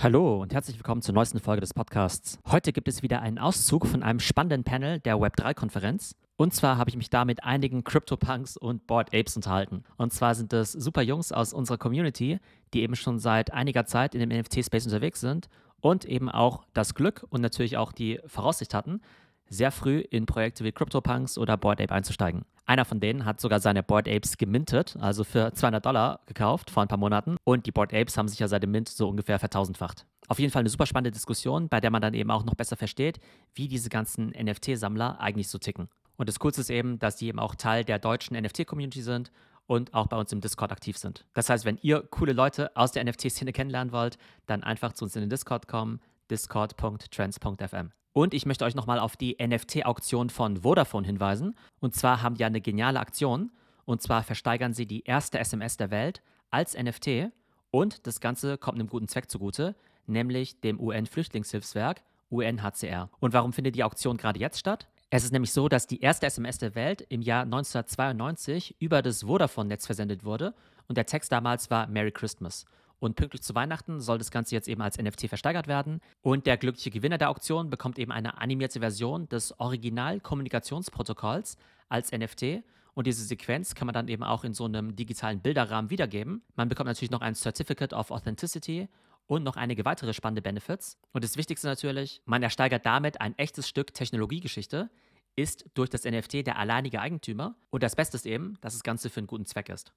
Hallo und herzlich willkommen zur neuesten Folge des Podcasts. Heute gibt es wieder einen Auszug von einem spannenden Panel der Web3-Konferenz. Und zwar habe ich mich da mit einigen CryptoPunks und Board Apes unterhalten. Und zwar sind es super Jungs aus unserer Community, die eben schon seit einiger Zeit in dem NFT-Space unterwegs sind und eben auch das Glück und natürlich auch die Voraussicht hatten, sehr früh in Projekte wie CryptoPunks oder Board Ape einzusteigen. Einer von denen hat sogar seine Board Apes gemintet, also für 200 Dollar gekauft vor ein paar Monaten. Und die Board Apes haben sich ja seit dem Mint so ungefähr vertausendfacht. Auf jeden Fall eine super spannende Diskussion, bei der man dann eben auch noch besser versteht, wie diese ganzen NFT-Sammler eigentlich so ticken. Und das Coolste ist eben, dass die eben auch Teil der deutschen NFT-Community sind und auch bei uns im Discord aktiv sind. Das heißt, wenn ihr coole Leute aus der NFT-Szene kennenlernen wollt, dann einfach zu uns in den Discord kommen, discord.trends.fm. Und ich möchte euch nochmal auf die NFT-Auktion von Vodafone hinweisen. Und zwar haben die eine geniale Aktion. Und zwar versteigern sie die erste SMS der Welt als NFT. Und das Ganze kommt einem guten Zweck zugute, nämlich dem UN-Flüchtlingshilfswerk UNHCR. Und warum findet die Auktion gerade jetzt statt? Es ist nämlich so, dass die erste SMS der Welt im Jahr 1992 über das Vodafone-Netz versendet wurde und der Text damals war Merry Christmas. Und pünktlich zu Weihnachten soll das Ganze jetzt eben als NFT versteigert werden. Und der glückliche Gewinner der Auktion bekommt eben eine animierte Version des Original-Kommunikationsprotokolls als NFT. Und diese Sequenz kann man dann eben auch in so einem digitalen Bilderrahmen wiedergeben. Man bekommt natürlich noch ein Certificate of Authenticity und noch einige weitere spannende Benefits. Und das Wichtigste natürlich, man ersteigert damit ein echtes Stück Technologiegeschichte, ist durch das NFT der alleinige Eigentümer. Und das Beste ist eben, dass das Ganze für einen guten Zweck ist.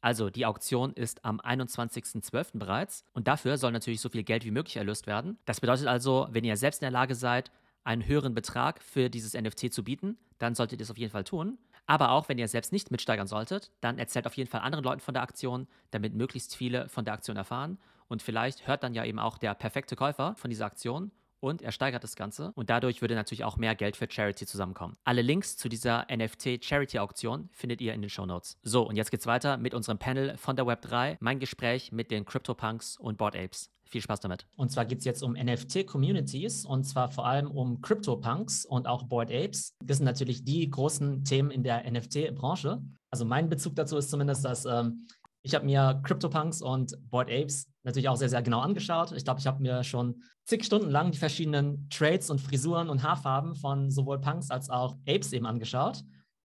Also die Auktion ist am 21.12. bereits und dafür soll natürlich so viel Geld wie möglich erlöst werden. Das bedeutet also, wenn ihr selbst in der Lage seid, einen höheren Betrag für dieses NFT zu bieten, dann solltet ihr es auf jeden Fall tun. Aber auch wenn ihr selbst nicht mitsteigern solltet, dann erzählt auf jeden Fall anderen Leuten von der Aktion, damit möglichst viele von der Aktion erfahren. Und vielleicht hört dann ja eben auch der perfekte Käufer von dieser Aktion und er steigert das Ganze und dadurch würde natürlich auch mehr Geld für Charity zusammenkommen. Alle Links zu dieser NFT Charity Auktion findet ihr in den Show Notes. So, und jetzt geht's weiter mit unserem Panel von der Web3, mein Gespräch mit den CryptoPunks und Board Apes. Viel Spaß damit. Und zwar geht es jetzt um NFT-Communities und zwar vor allem um CryptoPunks und auch Board Apes. Das sind natürlich die großen Themen in der NFT-Branche. Also mein Bezug dazu ist zumindest, dass ähm, ich habe mir CryptoPunks und Board Apes natürlich auch sehr, sehr genau angeschaut. Ich glaube, ich habe mir schon zig Stunden lang die verschiedenen Trades und Frisuren und Haarfarben von sowohl Punks als auch Apes eben angeschaut.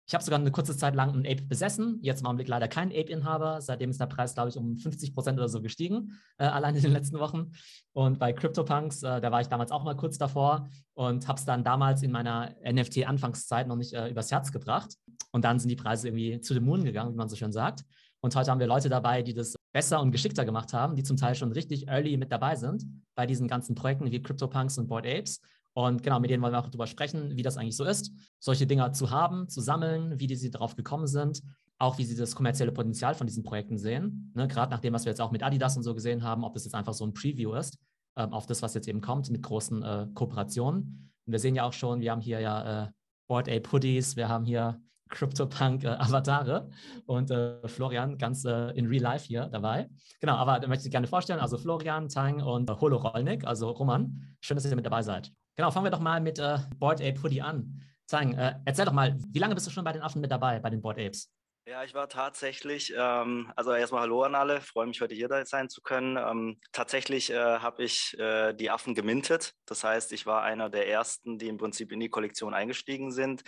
Ich habe sogar eine kurze Zeit lang einen Ape besessen. Jetzt im Augenblick leider kein Ape-Inhaber. Seitdem ist der Preis, glaube ich, um 50 Prozent oder so gestiegen, äh, allein in den letzten Wochen. Und bei CryptoPunks, äh, da war ich damals auch mal kurz davor und habe es dann damals in meiner NFT-Anfangszeit noch nicht äh, übers Herz gebracht. Und dann sind die Preise irgendwie zu den Moon gegangen, wie man so schön sagt. Und heute haben wir Leute dabei, die das besser und geschickter gemacht haben, die zum Teil schon richtig early mit dabei sind bei diesen ganzen Projekten wie CryptoPunks und Board Apes. Und genau, mit denen wollen wir auch darüber sprechen, wie das eigentlich so ist, solche Dinger zu haben, zu sammeln, wie die sie darauf gekommen sind, auch wie sie das kommerzielle Potenzial von diesen Projekten sehen. Ne, Gerade nach dem, was wir jetzt auch mit Adidas und so gesehen haben, ob das jetzt einfach so ein Preview ist ähm, auf das, was jetzt eben kommt mit großen äh, Kooperationen. Und wir sehen ja auch schon, wir haben hier ja äh, Board Ape Hoodies, wir haben hier CryptoPunk-Avatare äh, und äh, Florian ganz äh, in Real Life hier dabei. Genau, aber da möchte ich gerne vorstellen, also Florian, Tang und äh, Holo Rollnick, also Roman, schön, dass ihr mit dabei seid. Genau, fangen wir doch mal mit äh, Board Ape Hoodie an. Tang, äh, erzähl doch mal, wie lange bist du schon bei den Affen mit dabei, bei den Board Apes? Ja, ich war tatsächlich, ähm, also erstmal Hallo an alle, freue mich heute hier sein zu können. Ähm, tatsächlich äh, habe ich äh, die Affen gemintet. Das heißt, ich war einer der ersten, die im Prinzip in die Kollektion eingestiegen sind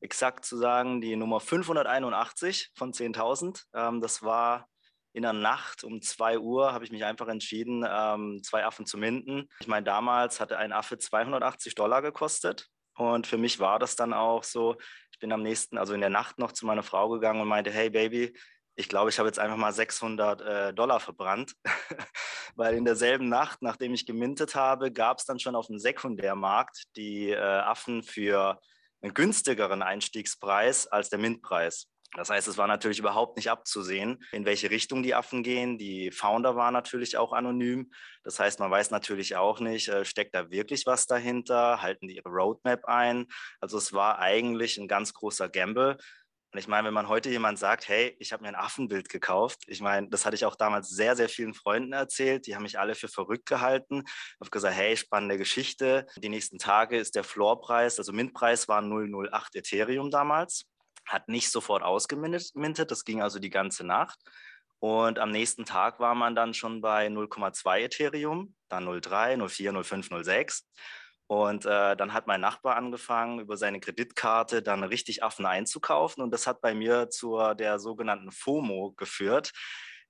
exakt zu sagen, die Nummer 581 von 10.000. Ähm, das war in der Nacht um 2 Uhr, habe ich mich einfach entschieden, ähm, zwei Affen zu minden. Ich meine, damals hatte ein Affe 280 Dollar gekostet. Und für mich war das dann auch so, ich bin am nächsten, also in der Nacht noch zu meiner Frau gegangen und meinte, hey Baby, ich glaube, ich habe jetzt einfach mal 600 äh, Dollar verbrannt, weil in derselben Nacht, nachdem ich gemintet habe, gab es dann schon auf dem Sekundärmarkt die äh, Affen für einen günstigeren Einstiegspreis als der Mintpreis. Das heißt, es war natürlich überhaupt nicht abzusehen, in welche Richtung die Affen gehen. Die Founder waren natürlich auch anonym. Das heißt, man weiß natürlich auch nicht, äh, steckt da wirklich was dahinter? Halten die ihre Roadmap ein? Also es war eigentlich ein ganz großer Gamble. Und ich meine, wenn man heute jemand sagt, hey, ich habe mir ein Affenbild gekauft, ich meine, das hatte ich auch damals sehr, sehr vielen Freunden erzählt, die haben mich alle für verrückt gehalten. Ich habe gesagt, hey, spannende Geschichte. Die nächsten Tage ist der Floorpreis, also Mintpreis war 008 Ethereum damals, hat nicht sofort ausgemintet, das ging also die ganze Nacht. Und am nächsten Tag war man dann schon bei 0,2 Ethereum. dann 03, 04, 05, 06. Und äh, dann hat mein Nachbar angefangen, über seine Kreditkarte dann richtig Affen einzukaufen. Und das hat bei mir zu der sogenannten FOMO geführt,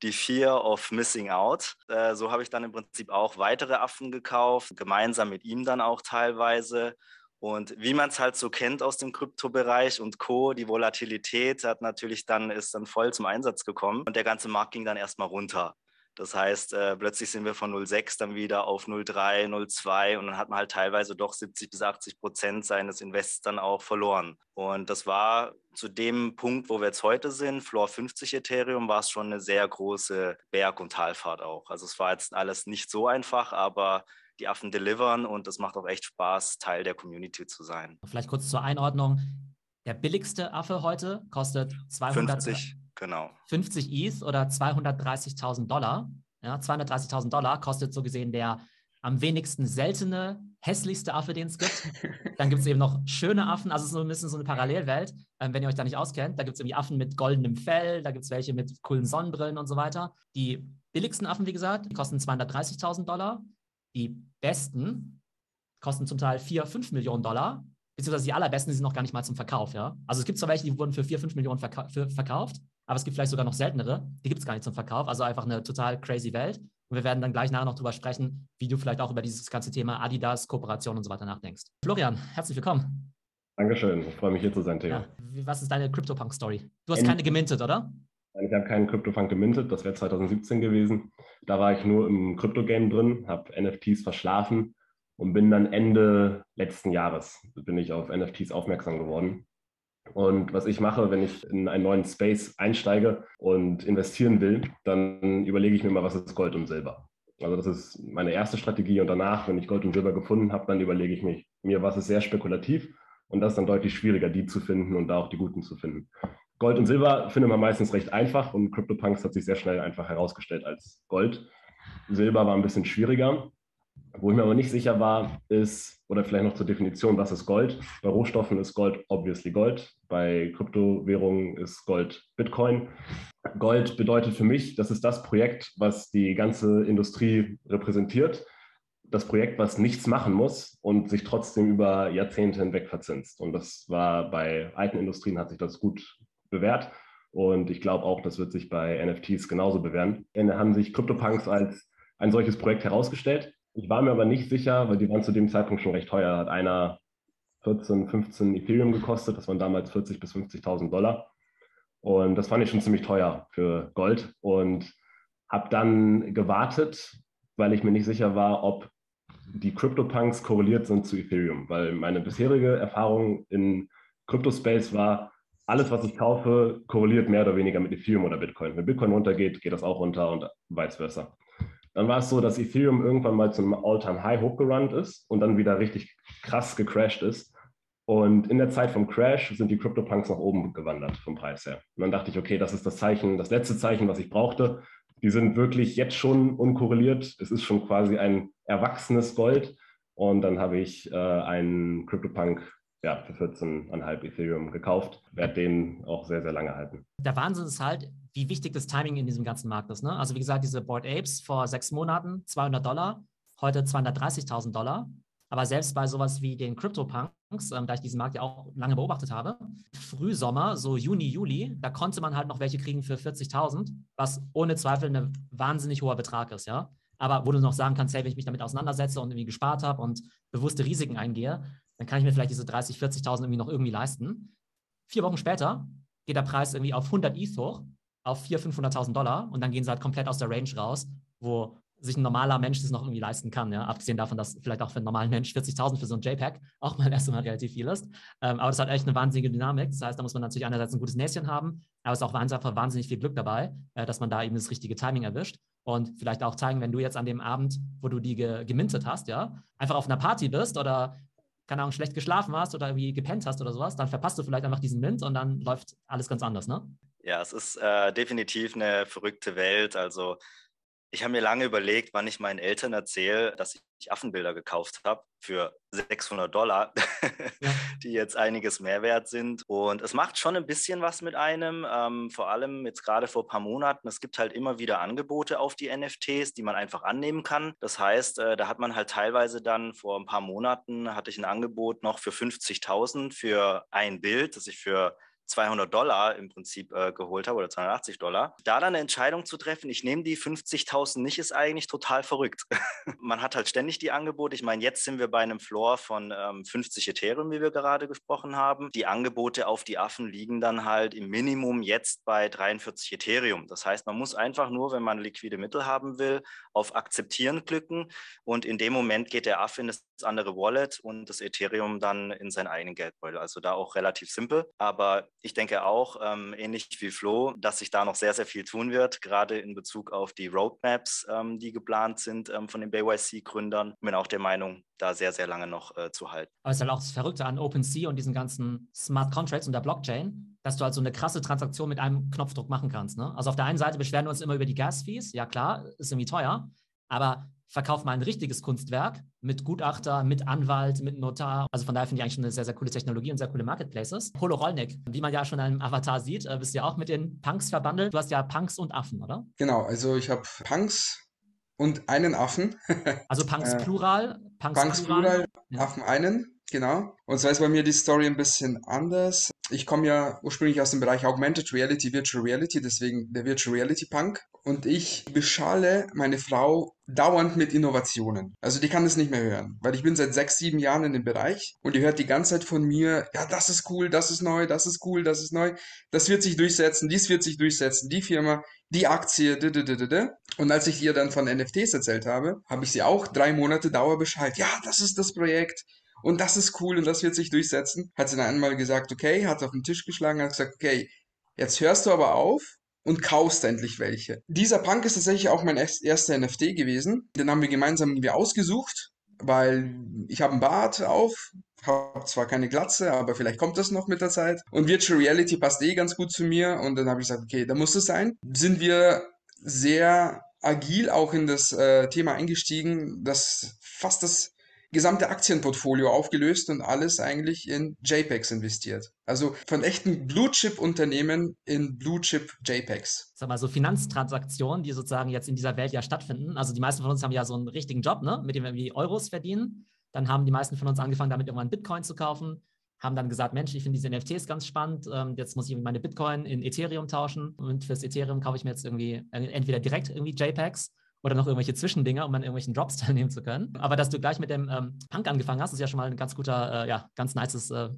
die Fear of Missing Out. Äh, so habe ich dann im Prinzip auch weitere Affen gekauft, gemeinsam mit ihm dann auch teilweise. Und wie man es halt so kennt aus dem Kryptobereich und Co., die Volatilität hat natürlich dann, ist dann voll zum Einsatz gekommen und der ganze Markt ging dann erstmal runter. Das heißt, äh, plötzlich sind wir von 0,6 dann wieder auf 0,3, 0,2 und dann hat man halt teilweise doch 70 bis 80 Prozent seines Invests dann auch verloren. Und das war zu dem Punkt, wo wir jetzt heute sind, Floor 50 Ethereum, war es schon eine sehr große Berg- und Talfahrt auch. Also es war jetzt alles nicht so einfach, aber die Affen delivern und es macht auch echt Spaß, Teil der Community zu sein. Vielleicht kurz zur Einordnung. Der billigste Affe heute kostet 250 genau. 50 ETH oder 230.000 Dollar. Ja, 230.000 Dollar kostet so gesehen der am wenigsten seltene, hässlichste Affe, den es gibt. Dann gibt es eben noch schöne Affen, also es ist so ein bisschen so eine Parallelwelt, ähm, wenn ihr euch da nicht auskennt. Da gibt es irgendwie Affen mit goldenem Fell, da gibt es welche mit coolen Sonnenbrillen und so weiter. Die billigsten Affen, wie gesagt, die kosten 230.000 Dollar. Die besten kosten zum Teil 4, 5 Millionen Dollar, beziehungsweise die allerbesten die sind noch gar nicht mal zum Verkauf. Ja? Also es gibt zwar welche, die wurden für 4, 5 Millionen verka verkauft, aber es gibt vielleicht sogar noch seltenere, die gibt es gar nicht zum Verkauf. Also einfach eine total crazy Welt. Und wir werden dann gleich nachher noch drüber sprechen, wie du vielleicht auch über dieses ganze Thema Adidas, Kooperation und so weiter nachdenkst. Florian, herzlich willkommen. Dankeschön, ich freue mich hier zu sein, Theo. Ja. Was ist deine CryptoPunk-Story? Du hast End keine gemintet, oder? Ich habe keinen CryptoPunk gemintet, das wäre 2017 gewesen. Da war ich nur im Krypto-Game drin, habe NFTs verschlafen und bin dann Ende letzten Jahres bin ich auf NFTs aufmerksam geworden. Und was ich mache, wenn ich in einen neuen Space einsteige und investieren will, dann überlege ich mir mal, was ist Gold und Silber. Also das ist meine erste Strategie und danach, wenn ich Gold und Silber gefunden habe, dann überlege ich mich, mir, was ist sehr spekulativ und das ist dann deutlich schwieriger, die zu finden und da auch die guten zu finden. Gold und Silber findet man meistens recht einfach und CryptoPunks hat sich sehr schnell einfach herausgestellt als Gold. Silber war ein bisschen schwieriger. Wo ich mir aber nicht sicher war, ist, oder vielleicht noch zur Definition, was ist Gold? Bei Rohstoffen ist Gold obviously Gold. Bei Kryptowährungen ist Gold Bitcoin. Gold bedeutet für mich, das ist das Projekt, was die ganze Industrie repräsentiert. Das Projekt, was nichts machen muss und sich trotzdem über Jahrzehnte hinweg verzinst. Und das war bei alten Industrien hat sich das gut bewährt. Und ich glaube auch, das wird sich bei NFTs genauso bewähren. Ende haben sich CryptoPunks als ein solches Projekt herausgestellt. Ich war mir aber nicht sicher, weil die waren zu dem Zeitpunkt schon recht teuer. Hat einer 14, 15 Ethereum gekostet. Das waren damals 40.000 bis 50.000 Dollar. Und das fand ich schon ziemlich teuer für Gold. Und habe dann gewartet, weil ich mir nicht sicher war, ob die CryptoPunks korreliert sind zu Ethereum. Weil meine bisherige Erfahrung in Crypto-Space war, alles, was ich kaufe, korreliert mehr oder weniger mit Ethereum oder Bitcoin. Wenn Bitcoin runtergeht, geht das auch runter und vice versa. Dann war es so, dass Ethereum irgendwann mal zu einem All-Time-High hochgerannt ist und dann wieder richtig krass gecrashed ist. Und in der Zeit vom Crash sind die CryptoPunks nach oben gewandert vom Preis her. Und dann dachte ich, okay, das ist das Zeichen, das letzte Zeichen, was ich brauchte. Die sind wirklich jetzt schon unkorreliert. Es ist schon quasi ein erwachsenes Gold. Und dann habe ich äh, einen CryptoPunk ja, für 14,5 Ethereum gekauft. Werde den auch sehr, sehr lange halten. Der Wahnsinn ist halt, wie wichtig das Timing in diesem ganzen Markt ist. Ne? Also wie gesagt, diese Board Apes vor sechs Monaten 200 Dollar, heute 230.000 Dollar. Aber selbst bei sowas wie den CryptoPunks, ähm, da ich diesen Markt ja auch lange beobachtet habe, Frühsommer, so Juni, Juli, da konnte man halt noch welche kriegen für 40.000, was ohne Zweifel ein wahnsinnig hoher Betrag ist, ja. Aber wo du noch sagen kannst, hey, wenn ich mich damit auseinandersetze und irgendwie gespart habe und bewusste Risiken eingehe, dann kann ich mir vielleicht diese 30, 40.000 irgendwie noch irgendwie leisten. Vier Wochen später geht der Preis irgendwie auf 100 ETH hoch, auf 400.000, 500.000 Dollar und dann gehen sie halt komplett aus der Range raus, wo sich ein normaler Mensch das noch irgendwie leisten kann. Ja? Abgesehen davon, dass vielleicht auch für einen normalen Mensch 40.000 für so ein JPEG auch mal erstmal relativ viel ist. Ähm, aber das hat echt eine wahnsinnige Dynamik. Das heißt, da muss man natürlich einerseits ein gutes Näschen haben, aber es ist auch einfach wahnsinnig viel Glück dabei, äh, dass man da eben das richtige Timing erwischt. Und vielleicht auch zeigen, wenn du jetzt an dem Abend, wo du die ge gemintet hast, ja, einfach auf einer Party bist oder keine Ahnung, schlecht geschlafen hast oder irgendwie gepennt hast oder sowas, dann verpasst du vielleicht einfach diesen Mint und dann läuft alles ganz anders, ne? Ja, es ist äh, definitiv eine verrückte Welt. Also Ich habe mir lange überlegt, wann ich meinen Eltern erzähle, dass ich Affenbilder gekauft habe für 600 Dollar, ja. die jetzt einiges mehr wert sind. Und es macht schon ein bisschen was mit einem, ähm, vor allem jetzt gerade vor ein paar Monaten. Es gibt halt immer wieder Angebote auf die NFTs, die man einfach annehmen kann. Das heißt, äh, da hat man halt teilweise dann vor ein paar Monaten hatte ich ein Angebot noch für 50.000 für ein Bild, das ich für 200 Dollar im Prinzip äh, geholt habe oder 280 Dollar. Da dann eine Entscheidung zu treffen, ich nehme die 50.000 nicht, ist eigentlich total verrückt. Man hat halt ständig die Angebote. Ich meine, jetzt sind wir bei einem Floor von ähm, 50 Ethereum, wie wir gerade gesprochen haben. Die Angebote auf die Affen liegen dann halt im Minimum jetzt bei 43 Ethereum. Das heißt, man muss einfach nur, wenn man liquide Mittel haben will, auf Akzeptieren klicken und in dem Moment geht der Affe in das andere Wallet und das Ethereum dann in seinen eigenen Geldbeutel. Also da auch relativ simpel. Aber ich denke auch, ähm, ähnlich wie Flo, dass sich da noch sehr, sehr viel tun wird, gerade in Bezug auf die Roadmaps, ähm, die geplant sind ähm, von den BYC-Gründern. Ich bin auch der Meinung, da sehr, sehr lange noch äh, zu halten. Aber es ist halt auch das Verrückte an OpenSea und diesen ganzen Smart Contracts und der Blockchain, dass du halt so eine krasse Transaktion mit einem Knopfdruck machen kannst. Ne? Also auf der einen Seite beschweren wir uns immer über die Gas-Fees. Ja klar, ist irgendwie teuer. Aber verkauf mal ein richtiges Kunstwerk mit Gutachter, mit Anwalt, mit Notar. Also von daher finde ich eigentlich eine sehr, sehr coole Technologie und sehr coole Marketplaces. Polo Rollnick, wie man ja schon in einem Avatar sieht, äh, bist du ja auch mit den Punks verbandelt. Du hast ja Punks und Affen, oder? Genau, also ich habe Punks und einen Affen. Also Punks äh, Plural. Punks, Punks Plural, Plural ja. Affen einen. Genau. Und zwar ist bei mir die Story ein bisschen anders. Ich komme ja ursprünglich aus dem Bereich Augmented Reality, Virtual Reality, deswegen der Virtual Reality Punk. Und ich beschale meine Frau dauernd mit Innovationen. Also die kann das nicht mehr hören, weil ich bin seit sechs, sieben Jahren in dem Bereich und die hört die ganze Zeit von mir, ja, das ist cool, das ist neu, das ist cool, das ist neu, das wird sich durchsetzen, dies wird sich durchsetzen, die Firma, die Aktie, d -d -d -d -d. und als ich ihr dann von NFTs erzählt habe, habe ich sie auch drei Monate Dauer Bescheid, ja, das ist das Projekt, und das ist cool und das wird sich durchsetzen. Hat sie dann einmal gesagt, okay, hat auf den Tisch geschlagen, hat gesagt, okay, jetzt hörst du aber auf und kaufst endlich welche. Dieser Punk ist tatsächlich auch mein erster NFT gewesen. Den haben wir gemeinsam irgendwie ausgesucht, weil ich habe einen Bart auf, habe zwar keine Glatze, aber vielleicht kommt das noch mit der Zeit. Und Virtual Reality passt eh ganz gut zu mir. Und dann habe ich gesagt, okay, da muss es sein. Sind wir sehr agil auch in das äh, Thema eingestiegen, dass fast das gesamte Aktienportfolio aufgelöst und alles eigentlich in JPEGs investiert. Also von echten Blue-Chip-Unternehmen in Blue-Chip-JPEGs. Sag mal, so Finanztransaktionen, die sozusagen jetzt in dieser Welt ja stattfinden. Also die meisten von uns haben ja so einen richtigen Job, ne? mit dem wir irgendwie Euros verdienen. Dann haben die meisten von uns angefangen, damit irgendwann Bitcoin zu kaufen haben dann gesagt, Mensch, ich finde diese NFTs ganz spannend, ähm, jetzt muss ich meine Bitcoin in Ethereum tauschen und fürs Ethereum kaufe ich mir jetzt irgendwie äh, entweder direkt irgendwie JPEGs oder noch irgendwelche Zwischendinger, um an irgendwelchen Drops teilnehmen zu können. Aber dass du gleich mit dem ähm, Punk angefangen hast, ist ja schon mal ein ganz guter, äh, ja, ganz nices äh,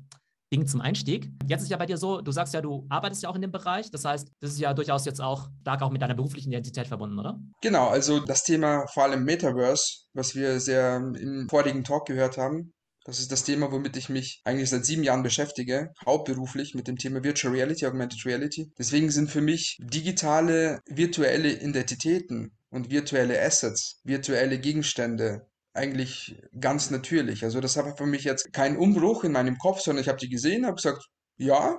Ding zum Einstieg. Jetzt ist ja bei dir so, du sagst ja, du arbeitest ja auch in dem Bereich. Das heißt, das ist ja durchaus jetzt auch stark auch mit deiner beruflichen Identität verbunden, oder? Genau, also das Thema vor allem Metaverse, was wir sehr im vorigen Talk gehört haben, das ist das Thema, womit ich mich eigentlich seit sieben Jahren beschäftige, hauptberuflich mit dem Thema Virtual Reality, Augmented Reality. Deswegen sind für mich digitale, virtuelle Identitäten und virtuelle Assets, virtuelle Gegenstände eigentlich ganz natürlich. Also das war für mich jetzt kein Umbruch in meinem Kopf, sondern ich habe die gesehen, habe gesagt, ja,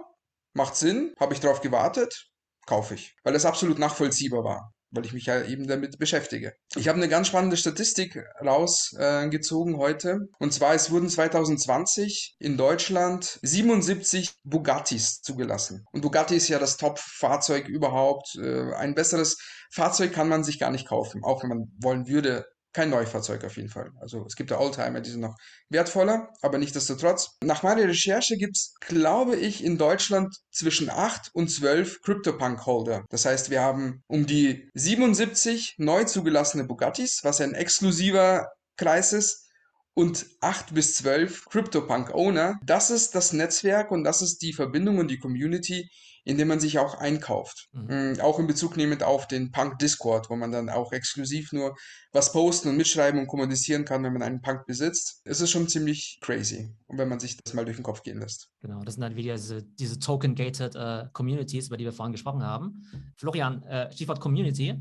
macht Sinn, habe ich darauf gewartet, kaufe ich, weil das absolut nachvollziehbar war weil ich mich ja eben damit beschäftige. Ich habe eine ganz spannende Statistik rausgezogen äh, heute. Und zwar, es wurden 2020 in Deutschland 77 Bugattis zugelassen. Und Bugatti ist ja das Top-Fahrzeug überhaupt. Äh, ein besseres Fahrzeug kann man sich gar nicht kaufen, auch wenn man wollen würde kein Neufahrzeug auf jeden Fall. Also es gibt ja Oldtimer, die sind noch wertvoller, aber nichtsdestotrotz. Nach meiner Recherche gibt es, glaube ich, in Deutschland zwischen 8 und 12 CryptoPunk-Holder. Das heißt, wir haben um die 77 neu zugelassene Bugattis, was ein exklusiver Kreis ist, und 8 bis 12 CryptoPunk-Owner. Das ist das Netzwerk und das ist die Verbindung und die Community, indem man sich auch einkauft. Mhm. Mm, auch in Bezug nehmend auf den Punk Discord, wo man dann auch exklusiv nur was posten und mitschreiben und kommunizieren kann, wenn man einen Punk besitzt. Es ist schon ziemlich crazy. Wenn man sich das mal durch den Kopf gehen lässt. Genau, das sind dann wieder diese, diese Token-Gated äh, Communities, über die wir vorhin gesprochen haben. Florian, äh, Stichwort Community.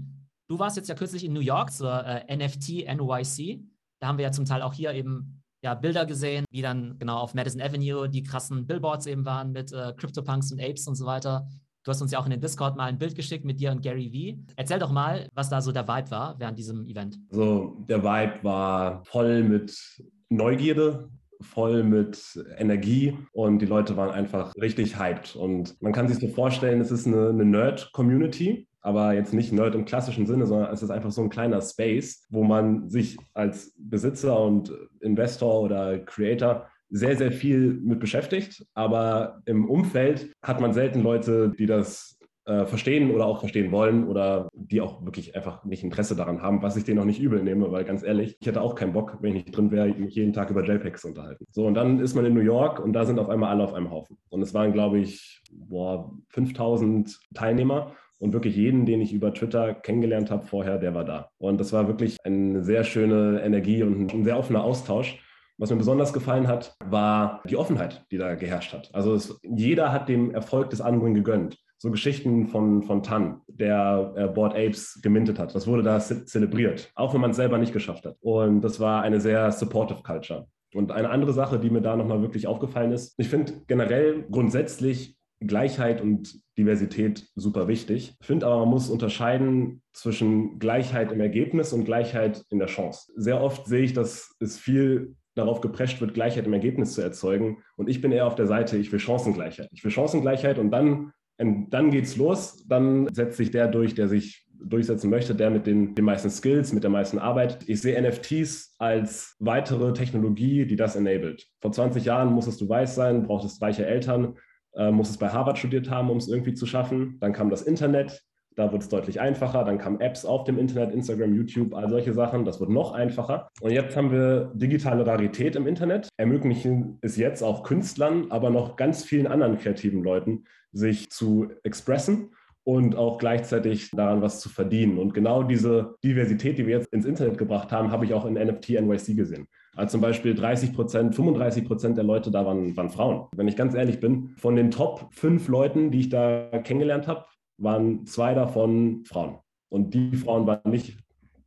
Du warst jetzt ja kürzlich in New York zur äh, NFT NYC. Da haben wir ja zum Teil auch hier eben ja, Bilder gesehen, wie dann genau auf Madison Avenue die krassen Billboards eben waren mit äh, CryptoPunks und Apes und so weiter. Du hast uns ja auch in den Discord mal ein Bild geschickt mit dir und Gary Vee. Erzähl doch mal, was da so der Vibe war während diesem Event. So, der Vibe war voll mit Neugierde, voll mit Energie und die Leute waren einfach richtig hyped. Und man kann sich so vorstellen, es ist eine, eine Nerd-Community, aber jetzt nicht Nerd im klassischen Sinne, sondern es ist einfach so ein kleiner Space, wo man sich als Besitzer und Investor oder Creator sehr, sehr viel mit beschäftigt. Aber im Umfeld hat man selten Leute, die das äh, verstehen oder auch verstehen wollen oder die auch wirklich einfach nicht Interesse daran haben, was ich denen auch nicht übel nehme, weil ganz ehrlich, ich hätte auch keinen Bock, wenn ich nicht drin wäre, mich jeden Tag über JPEGs zu unterhalten. So, und dann ist man in New York und da sind auf einmal alle auf einem Haufen. Und es waren, glaube ich, boah, 5000 Teilnehmer und wirklich jeden, den ich über Twitter kennengelernt habe vorher, der war da. Und das war wirklich eine sehr schöne Energie und ein sehr offener Austausch. Was mir besonders gefallen hat, war die Offenheit, die da geherrscht hat. Also es, jeder hat dem Erfolg des anderen gegönnt so Geschichten von, von Tan, der äh, Board Apes gemintet hat. Das wurde da zelebriert, auch wenn man es selber nicht geschafft hat. Und das war eine sehr supportive Culture. Und eine andere Sache, die mir da nochmal wirklich aufgefallen ist, ich finde generell grundsätzlich Gleichheit und Diversität super wichtig. Ich finde aber, man muss unterscheiden zwischen Gleichheit im Ergebnis und Gleichheit in der Chance. Sehr oft sehe ich, dass es viel darauf geprescht wird, Gleichheit im Ergebnis zu erzeugen. Und ich bin eher auf der Seite, ich will Chancengleichheit. Ich will Chancengleichheit und dann und dann geht's los. Dann setzt sich der durch, der sich durchsetzen möchte, der mit den, den meisten Skills, mit der meisten Arbeit. Ich sehe NFTs als weitere Technologie, die das enabled. Vor 20 Jahren musstest du weiß sein, brauchtest reiche Eltern, äh, musstest bei Harvard studiert haben, um es irgendwie zu schaffen. Dann kam das Internet, da wird es deutlich einfacher. Dann kamen Apps auf dem Internet, Instagram, YouTube, all solche Sachen. Das wird noch einfacher. Und jetzt haben wir digitale Rarität im Internet, ermöglichen es jetzt auch Künstlern, aber noch ganz vielen anderen kreativen Leuten, sich zu expressen und auch gleichzeitig daran was zu verdienen. Und genau diese Diversität, die wir jetzt ins Internet gebracht haben, habe ich auch in NFT NYC gesehen. Also zum Beispiel 30 Prozent, 35 Prozent der Leute da waren, waren Frauen. Wenn ich ganz ehrlich bin, von den Top fünf Leuten, die ich da kennengelernt habe, waren zwei davon Frauen. Und die Frauen waren nicht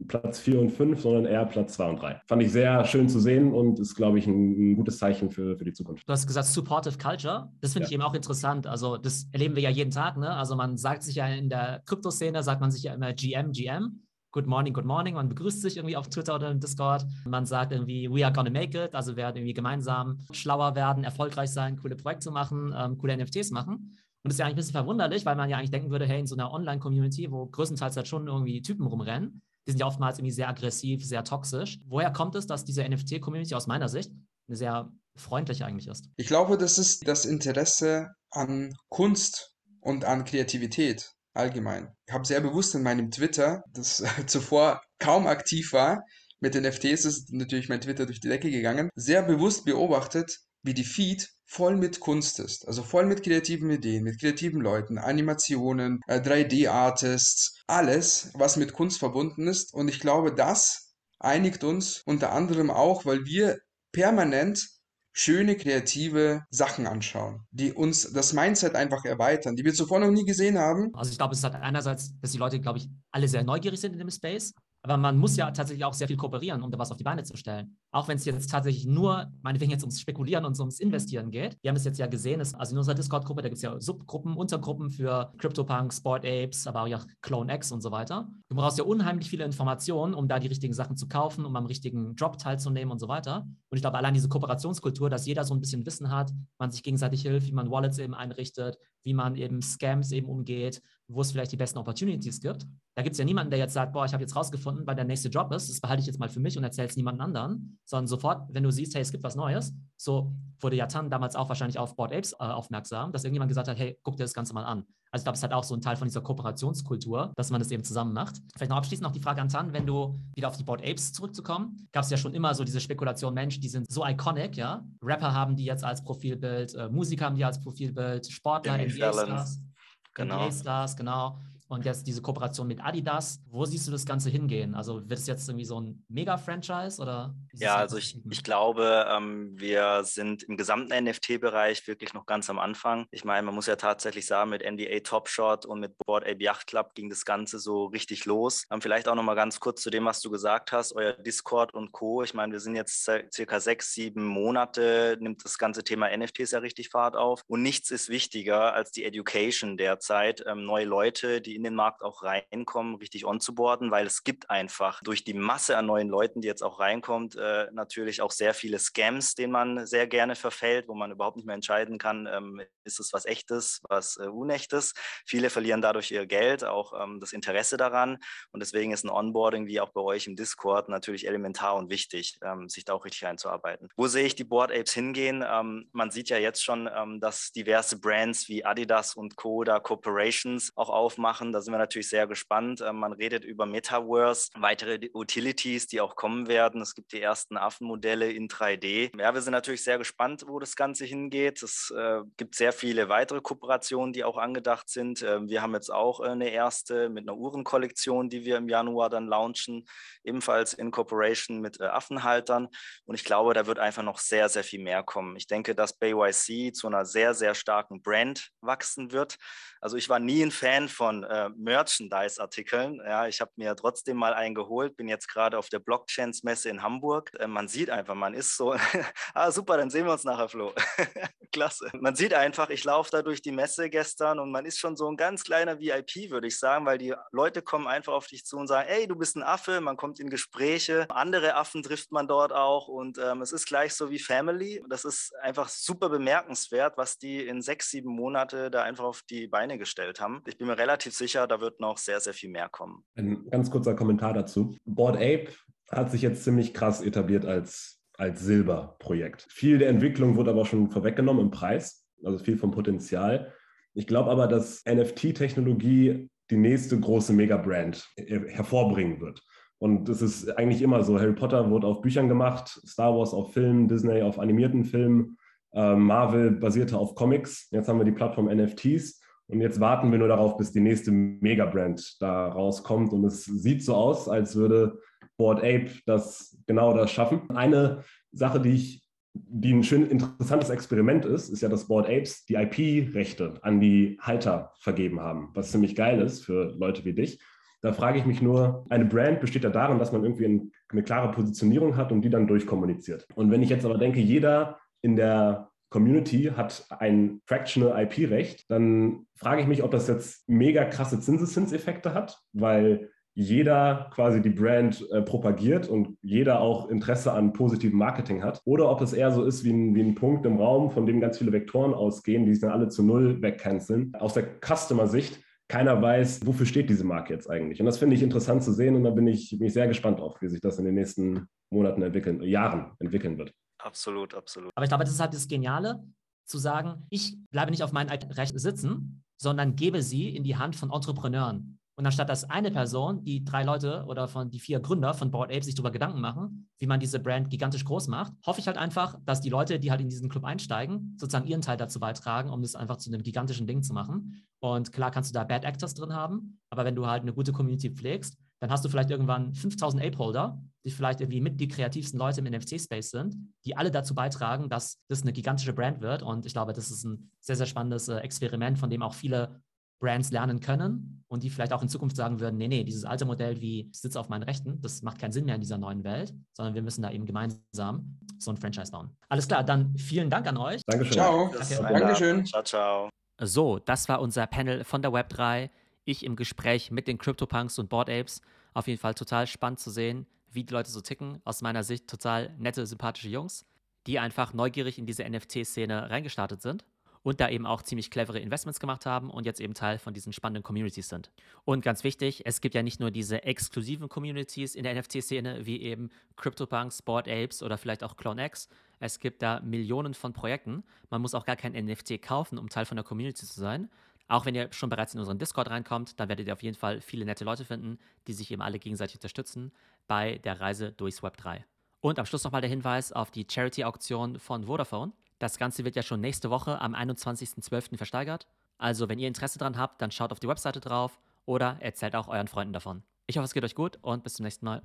Platz 4 und 5, sondern eher Platz 2 und 3. Fand ich sehr schön zu sehen und ist, glaube ich, ein, ein, gutes Zeichen für, für die Zukunft. Du hast gesagt, Supportive Culture. Das finde ja. ich eben auch interessant. Also, das erleben wir ja jeden Tag. Ne? Also, man sagt sich ja in der Kryptoszene, sagt man sich ja immer GM, GM. Good morning, good morning. Man begrüßt sich irgendwie auf Twitter oder im Discord. Man sagt irgendwie, we are gonna make it. Also, wir werden irgendwie gemeinsam schlauer werden, erfolgreich sein, coole Projekte machen, ähm, coole NFTs machen. Und das ist ja eigentlich ein bisschen verwunderlich, weil man ja eigentlich denken würde, hey, in so einer Online-Community, wo größtenteils halt schon irgendwie Typen rumrennen, die sind ja oftmals irgendwie sehr aggressiv, sehr toxisch. Woher kommt es, dass diese NFT-Community aus meiner Sicht eine sehr freundliche eigentlich ist? Ich glaube, das ist das Interesse an Kunst und an Kreativität allgemein. Ich habe sehr bewusst in meinem Twitter, das zuvor kaum aktiv war, mit NFTs ist natürlich mein Twitter durch die Decke gegangen, sehr bewusst beobachtet, wie die Feed voll mit Kunst ist. Also voll mit kreativen Ideen, mit kreativen Leuten, Animationen, 3D-Artists, äh, alles, was mit Kunst verbunden ist. Und ich glaube, das einigt uns unter anderem auch, weil wir permanent schöne kreative Sachen anschauen, die uns das Mindset einfach erweitern, die wir zuvor noch nie gesehen haben. Also ich glaube, es hat einerseits, dass die Leute, glaube ich, alle sehr neugierig sind in dem Space aber man muss ja tatsächlich auch sehr viel kooperieren, um da was auf die Beine zu stellen. Auch wenn es jetzt tatsächlich nur, meinetwegen jetzt ums Spekulieren und ums Investieren geht. Wir haben es jetzt ja gesehen, dass, also in unserer Discord-Gruppe, da gibt es ja Subgruppen, Untergruppen für CryptoPunks, Sport Apes, aber auch ja Clone X und so weiter. Du brauchst ja unheimlich viele Informationen, um da die richtigen Sachen zu kaufen, um am richtigen Drop teilzunehmen und so weiter. Und ich glaube, allein diese Kooperationskultur, dass jeder so ein bisschen Wissen hat, man sich gegenseitig hilft, wie man Wallets eben einrichtet, wie man eben Scams eben umgeht, wo es vielleicht die besten Opportunities gibt. Da gibt es ja niemanden, der jetzt sagt, boah, ich habe jetzt rausgefunden, weil der nächste Job ist, das behalte ich jetzt mal für mich und erzähle es niemandem anderen, sondern sofort, wenn du siehst, hey, es gibt was Neues, so wurde Yatan damals auch wahrscheinlich auf Board Apes äh, aufmerksam, dass irgendjemand gesagt hat, hey, guck dir das Ganze mal an. Also ich glaube, es hat auch so ein Teil von dieser Kooperationskultur, dass man das eben zusammen macht. Vielleicht noch abschließend noch die Frage an Tan, wenn du wieder auf die Board Apes zurückzukommen, gab es ja schon immer so diese Spekulation, Mensch, die sind so iconic, ja. Rapper haben die jetzt als Profilbild, äh, Musiker haben die als Profilbild, Sportler, NBA-Stars. Genau. NBA-Stars, genau. Und jetzt diese Kooperation mit Adidas. Wo siehst du das Ganze hingehen? Also wird es jetzt irgendwie so ein Mega-Franchise oder? Ja, also ich, ich glaube, ähm, wir sind im gesamten NFT-Bereich wirklich noch ganz am Anfang. Ich meine, man muss ja tatsächlich sagen, mit NDA Top Shot und mit Board Ape Yacht Club ging das Ganze so richtig los. Ähm, vielleicht auch noch mal ganz kurz zu dem, was du gesagt hast, euer Discord und Co. Ich meine, wir sind jetzt circa sechs, sieben Monate, nimmt das ganze Thema NFTs ja richtig Fahrt auf. Und nichts ist wichtiger als die Education derzeit, ähm, neue Leute, die in den Markt auch reinkommen, richtig onzuboarden, weil es gibt einfach durch die Masse an neuen Leuten, die jetzt auch reinkommt, äh, natürlich auch sehr viele Scams, denen man sehr gerne verfällt, wo man überhaupt nicht mehr entscheiden kann, ähm, ist es was echtes, was äh, unechtes. Viele verlieren dadurch ihr Geld, auch ähm, das Interesse daran. Und deswegen ist ein Onboarding wie auch bei euch im Discord natürlich elementar und wichtig, ähm, sich da auch richtig einzuarbeiten. Wo sehe ich die Board Apes hingehen? Ähm, man sieht ja jetzt schon, ähm, dass diverse Brands wie Adidas und Co. da Corporations auch aufmachen. Da sind wir natürlich sehr gespannt. Ähm, man redet über Metaverse, weitere Utilities, die auch kommen werden. Es gibt die ersten Affenmodelle in 3D. Ja, wir sind natürlich sehr gespannt, wo das Ganze hingeht. Es äh, gibt sehr viele weitere Kooperationen, die auch angedacht sind. Äh, wir haben jetzt auch äh, eine erste mit einer Uhrenkollektion, die wir im Januar dann launchen, ebenfalls in Cooperation mit äh, Affenhaltern. Und ich glaube, da wird einfach noch sehr, sehr viel mehr kommen. Ich denke, dass BYC zu einer sehr, sehr starken Brand wachsen wird. Also ich war nie ein Fan von äh, Merchandise-Artikeln. Ja, ich habe mir trotzdem mal einen geholt, bin jetzt gerade auf der Blockchains-Messe in Hamburg. Äh, man sieht einfach, man ist so, ah super, dann sehen wir uns nachher, Flo. Klasse. Man sieht einfach, ich laufe da durch die Messe gestern und man ist schon so ein ganz kleiner VIP, würde ich sagen, weil die Leute kommen einfach auf dich zu und sagen, ey, du bist ein Affe, man kommt in Gespräche. Andere Affen trifft man dort auch und ähm, es ist gleich so wie Family. Das ist einfach super bemerkenswert, was die in sechs, sieben Monate da einfach auf die Beine gestellt haben. Ich bin mir relativ sicher, da wird noch sehr, sehr viel mehr kommen. Ein ganz kurzer Kommentar dazu. Board Ape hat sich jetzt ziemlich krass etabliert als, als Silberprojekt. Viel der Entwicklung wurde aber schon vorweggenommen im Preis, also viel vom Potenzial. Ich glaube aber, dass NFT-Technologie die nächste große Mega-Brand hervorbringen wird. Und es ist eigentlich immer so. Harry Potter wurde auf Büchern gemacht, Star Wars auf Filmen, Disney auf animierten Filmen, äh, Marvel basierte auf Comics. Jetzt haben wir die Plattform NFTs. Und jetzt warten wir nur darauf, bis die nächste Megabrand da rauskommt. Und es sieht so aus, als würde Board Ape das genau das schaffen. Eine Sache, die ich, die ein schön interessantes Experiment ist, ist ja, dass Board Apes die IP-Rechte an die Halter vergeben haben, was ziemlich geil ist für Leute wie dich. Da frage ich mich nur, eine Brand besteht ja darin, dass man irgendwie eine klare Positionierung hat und die dann durchkommuniziert. Und wenn ich jetzt aber denke, jeder in der Community hat ein Fractional IP-Recht, dann frage ich mich, ob das jetzt mega krasse Zinseszinseffekte hat, weil jeder quasi die Brand äh, propagiert und jeder auch Interesse an positivem Marketing hat. Oder ob es eher so ist wie ein, wie ein Punkt im Raum, von dem ganz viele Vektoren ausgehen, die sich dann alle zu Null wegcanceln. Aus der Customer-Sicht keiner weiß, wofür steht diese Marke jetzt eigentlich. Und das finde ich interessant zu sehen und da bin ich, bin sehr gespannt auf, wie sich das in den nächsten Monaten entwickeln, Jahren entwickeln wird. Absolut, absolut. Aber ich glaube, das ist halt das Geniale, zu sagen, ich bleibe nicht auf meinen Recht sitzen, sondern gebe sie in die Hand von Entrepreneuren. Und anstatt dass eine Person, die drei Leute oder von die vier Gründer von Board Ape sich darüber Gedanken machen, wie man diese Brand gigantisch groß macht, hoffe ich halt einfach, dass die Leute, die halt in diesen Club einsteigen, sozusagen ihren Teil dazu beitragen, um das einfach zu einem gigantischen Ding zu machen. Und klar kannst du da Bad Actors drin haben, aber wenn du halt eine gute Community pflegst, dann hast du vielleicht irgendwann 5000 Ape-Holder, die vielleicht irgendwie mit die kreativsten Leute im NFT-Space sind, die alle dazu beitragen, dass das eine gigantische Brand wird. Und ich glaube, das ist ein sehr, sehr spannendes äh, Experiment, von dem auch viele Brands lernen können und die vielleicht auch in Zukunft sagen würden, nee, nee, dieses alte Modell wie Sitz auf meinen Rechten, das macht keinen Sinn mehr in dieser neuen Welt, sondern wir müssen da eben gemeinsam so ein Franchise bauen. Alles klar, dann vielen Dank an euch. Dankeschön. Ciao. Danke. Dankeschön. Ciao, ciao. So, das war unser Panel von der Web3 ich im Gespräch mit den CryptoPunks und Board Apes. Auf jeden Fall total spannend zu sehen, wie die Leute so ticken. Aus meiner Sicht total nette, sympathische Jungs, die einfach neugierig in diese NFT-Szene reingestartet sind und da eben auch ziemlich clevere Investments gemacht haben und jetzt eben Teil von diesen spannenden Communities sind. Und ganz wichtig, es gibt ja nicht nur diese exklusiven Communities in der NFT-Szene, wie eben CryptoPunks, Board Apes oder vielleicht auch CloneX. Es gibt da Millionen von Projekten. Man muss auch gar kein NFT kaufen, um Teil von der Community zu sein. Auch wenn ihr schon bereits in unseren Discord reinkommt, dann werdet ihr auf jeden Fall viele nette Leute finden, die sich eben alle gegenseitig unterstützen bei der Reise durchs Web 3. Und am Schluss nochmal der Hinweis auf die Charity-Auktion von Vodafone. Das Ganze wird ja schon nächste Woche am 21.12. versteigert. Also, wenn ihr Interesse daran habt, dann schaut auf die Webseite drauf oder erzählt auch euren Freunden davon. Ich hoffe, es geht euch gut und bis zum nächsten Mal.